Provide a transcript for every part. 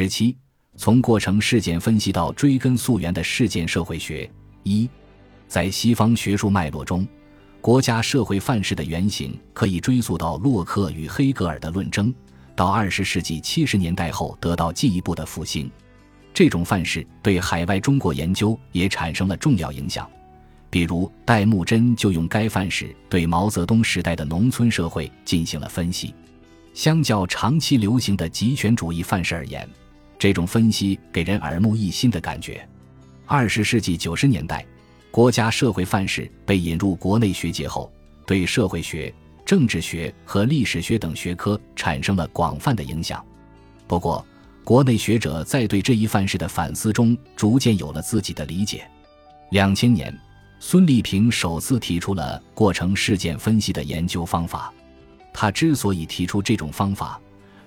十七，从过程事件分析到追根溯源的事件社会学。一，在西方学术脉络中，国家社会范式的原型可以追溯到洛克与黑格尔的论争，到二十世纪七十年代后得到进一步的复兴。这种范式对海外中国研究也产生了重要影响。比如，戴木真就用该范式对毛泽东时代的农村社会进行了分析。相较长期流行的极权主义范式而言，这种分析给人耳目一新的感觉。二十世纪九十年代，国家社会范式被引入国内学界后，对社会学、政治学和历史学等学科产生了广泛的影响。不过，国内学者在对这一范式的反思中，逐渐有了自己的理解。两千年。孙立平首次提出了过程事件分析的研究方法。他之所以提出这种方法，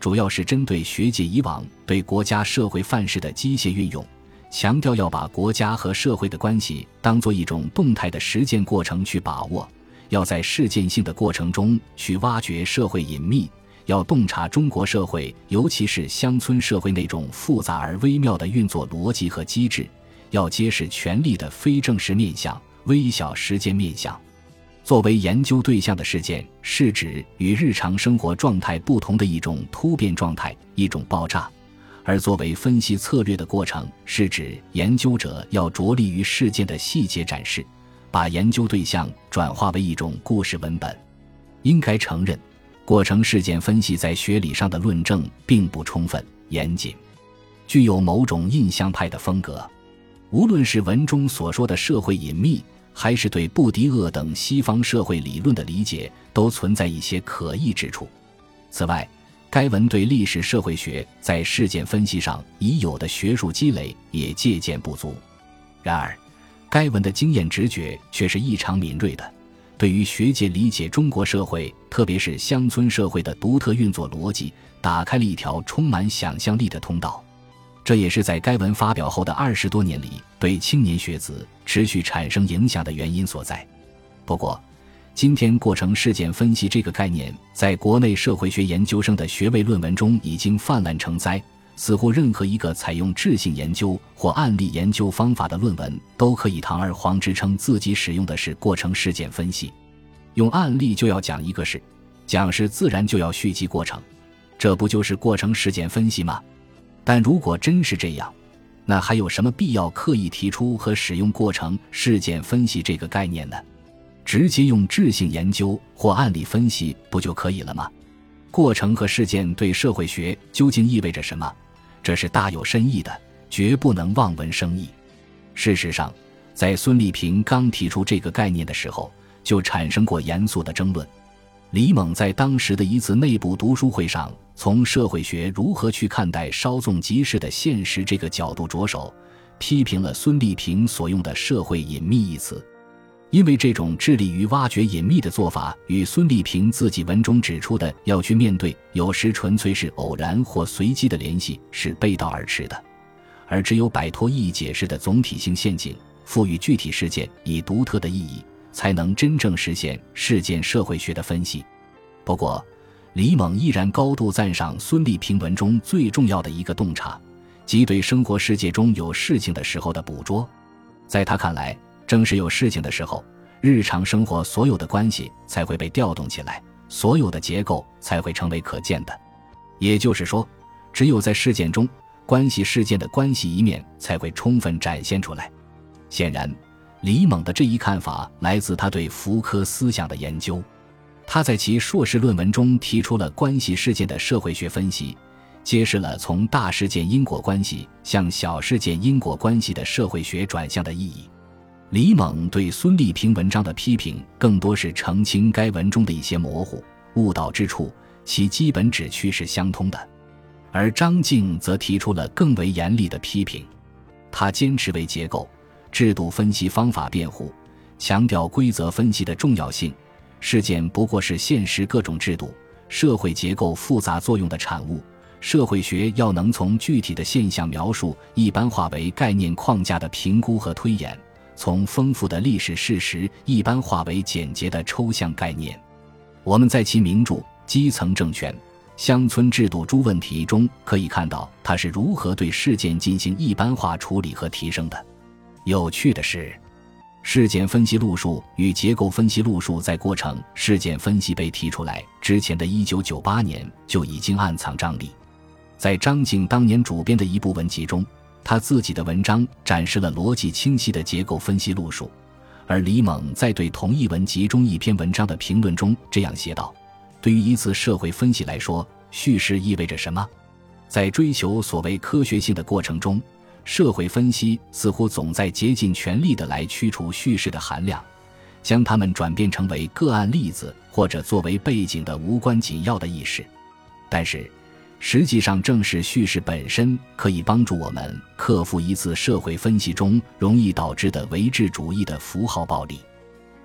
主要是针对学界以往对国家社会范式的机械运用，强调要把国家和社会的关系当做一种动态的实践过程去把握，要在事件性的过程中去挖掘社会隐秘，要洞察中国社会，尤其是乡村社会那种复杂而微妙的运作逻辑和机制，要揭示权力的非正式面相。微小实践面向，作为研究对象的事件，是指与日常生活状态不同的一种突变状态，一种爆炸；而作为分析策略的过程，是指研究者要着力于事件的细节展示，把研究对象转化为一种故事文本。应该承认，过程事件分析在学理上的论证并不充分严谨，具有某种印象派的风格。无论是文中所说的社会隐秘，还是对布迪厄等西方社会理论的理解，都存在一些可疑之处。此外，该文对历史社会学在事件分析上已有的学术积累也借鉴不足。然而，该文的经验直觉却是异常敏锐的，对于学界理解中国社会，特别是乡村社会的独特运作逻辑，打开了一条充满想象力的通道。这也是在该文发表后的二十多年里，对青年学子持续产生影响的原因所在。不过，今天过程事件分析这个概念，在国内社会学研究生的学位论文中已经泛滥成灾，似乎任何一个采用质性研究或案例研究方法的论文，都可以堂而皇之称自己使用的是过程事件分析。用案例就要讲一个事，讲事自然就要蓄积过程，这不就是过程事件分析吗？但如果真是这样，那还有什么必要刻意提出和使用过程事件分析这个概念呢？直接用质性研究或案例分析不就可以了吗？过程和事件对社会学究竟意味着什么？这是大有深意的，绝不能望文生义。事实上，在孙立平刚提出这个概念的时候，就产生过严肃的争论。李猛在当时的一次内部读书会上。从社会学如何去看待稍纵即逝的现实这个角度着手，批评了孙立平所用的“社会隐秘”一词，因为这种致力于挖掘隐秘的做法，与孙立平自己文中指出的要去面对有时纯粹是偶然或随机的联系是背道而驰的，而只有摆脱意义解释的总体性陷阱，赋予具体事件以独特的意义，才能真正实现事件社会学的分析。不过，李猛依然高度赞赏孙立平文中最重要的一个洞察，即对生活世界中有事情的时候的捕捉。在他看来，正是有事情的时候，日常生活所有的关系才会被调动起来，所有的结构才会成为可见的。也就是说，只有在事件中，关系事件的关系一面才会充分展现出来。显然，李猛的这一看法来自他对福柯思想的研究。他在其硕士论文中提出了关系事件的社会学分析，揭示了从大事件因果关系向小事件因果关系的社会学转向的意义。李猛对孙立平文章的批评更多是澄清该文中的一些模糊误导之处，其基本旨趣是相通的。而张静则提出了更为严厉的批评，他坚持为结构、制度分析方法辩护，强调规则分析的重要性。事件不过是现实各种制度、社会结构复杂作用的产物。社会学要能从具体的现象描述一般化为概念框架的评估和推演，从丰富的历史事实一般化为简洁的抽象概念。我们在其名著《基层政权：乡村制度诸问题中，可以看到他是如何对事件进行一般化处理和提升的。有趣的是，事件分析路数与结构分析路数在过程事件分析被提出来之前的一九九八年就已经暗藏张力。在张静当年主编的一部文集中，他自己的文章展示了逻辑清晰的结构分析路数，而李猛在对同一文集中一篇文章的评论中这样写道：“对于一次社会分析来说，叙事意味着什么？在追求所谓科学性的过程中。”社会分析似乎总在竭尽全力地来驱除叙事的含量，将它们转变成为个案例子或者作为背景的无关紧要的意识。但是，实际上正是叙事本身可以帮助我们克服一次社会分析中容易导致的唯质主义的符号暴力。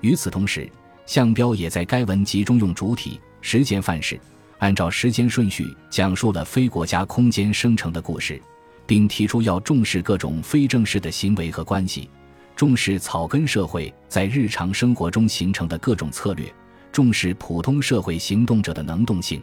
与此同时，项彪也在该文集中用主体时间范式，按照时间顺序讲述了非国家空间生成的故事。并提出要重视各种非正式的行为和关系，重视草根社会在日常生活中形成的各种策略，重视普通社会行动者的能动性。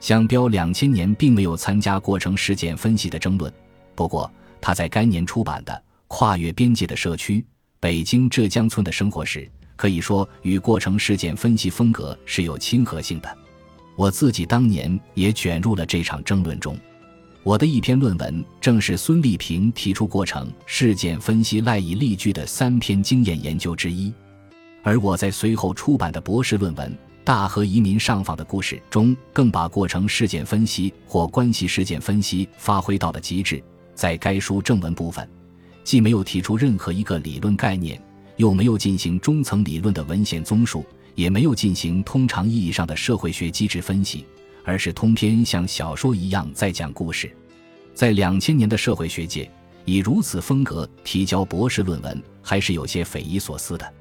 向彪两千年并没有参加过程事件分析的争论，不过他在该年出版的《跨越边界的社区：北京浙江村的生活史》可以说与过程事件分析风格是有亲和性的。我自己当年也卷入了这场争论中。我的一篇论文正是孙立平提出过程事件分析赖以例句的三篇经验研究之一，而我在随后出版的博士论文《大河移民上访的故事》中，更把过程事件分析或关系事件分析发挥到了极致。在该书正文部分，既没有提出任何一个理论概念，又没有进行中层理论的文献综述，也没有进行通常意义上的社会学机制分析。而是通篇像小说一样在讲故事，在两千年的社会学界以如此风格提交博士论文，还是有些匪夷所思的。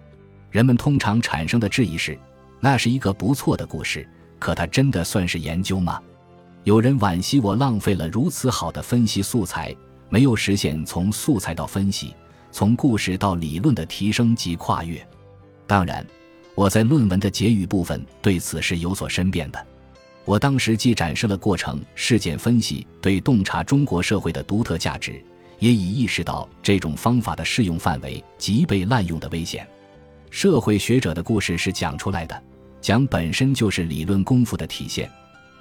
人们通常产生的质疑是：那是一个不错的故事，可它真的算是研究吗？有人惋惜我浪费了如此好的分析素材，没有实现从素材到分析、从故事到理论的提升及跨越。当然，我在论文的结语部分对此是有所申辩的。我当时既展示了过程事件分析对洞察中国社会的独特价值，也已意识到这种方法的适用范围及被滥用的危险。社会学者的故事是讲出来的，讲本身就是理论功夫的体现。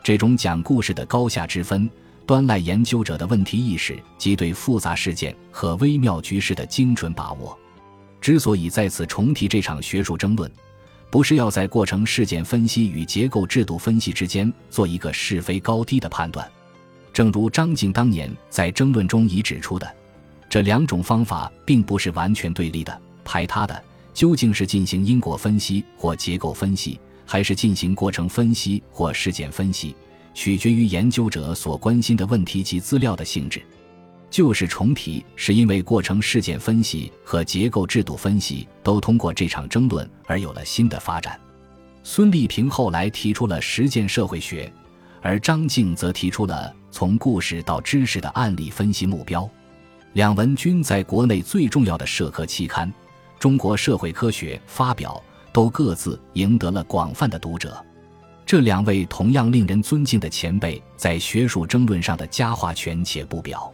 这种讲故事的高下之分，端赖研究者的问题意识及对复杂事件和微妙局势的精准把握。之所以再次重提这场学术争论。不是要在过程事件分析与结构制度分析之间做一个是非高低的判断，正如张静当年在争论中已指出的，这两种方法并不是完全对立的、排他的。究竟是进行因果分析或结构分析，还是进行过程分析或事件分析，取决于研究者所关心的问题及资料的性质。旧事重提，是因为过程事件分析和结构制度分析都通过这场争论而有了新的发展。孙立平后来提出了实践社会学，而张静则提出了从故事到知识的案例分析目标。两文均在国内最重要的社科期刊《中国社会科学》发表，都各自赢得了广泛的读者。这两位同样令人尊敬的前辈，在学术争论上的佳话权且不表。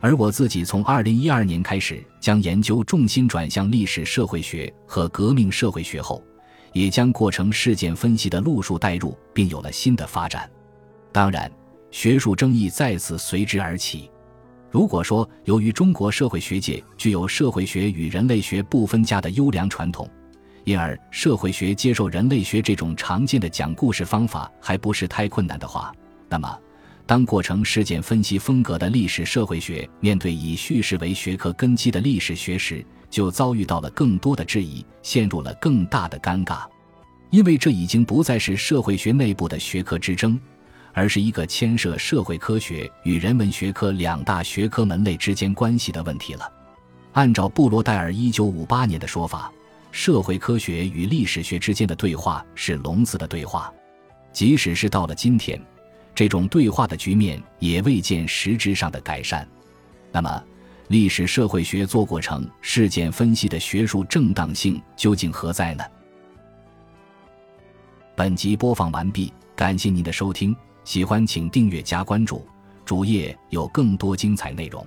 而我自己从二零一二年开始将研究重心转向历史社会学和革命社会学后，也将过程事件分析的路数带入，并有了新的发展。当然，学术争议再次随之而起。如果说由于中国社会学界具有社会学与人类学不分家的优良传统，因而社会学接受人类学这种常见的讲故事方法还不是太困难的话，那么。当过程事件分析风格的历史社会学面对以叙事为学科根基的历史学时，就遭遇到了更多的质疑，陷入了更大的尴尬，因为这已经不再是社会学内部的学科之争，而是一个牵涉社会科学与人文学科两大学科门类之间关系的问题了。按照布罗代尔一九五八年的说法，社会科学与历史学之间的对话是聋子的对话，即使是到了今天。这种对话的局面也未见实质上的改善。那么，历史社会学做过程事件分析的学术正当性究竟何在呢？本集播放完毕，感谢您的收听。喜欢请订阅加关注，主页有更多精彩内容。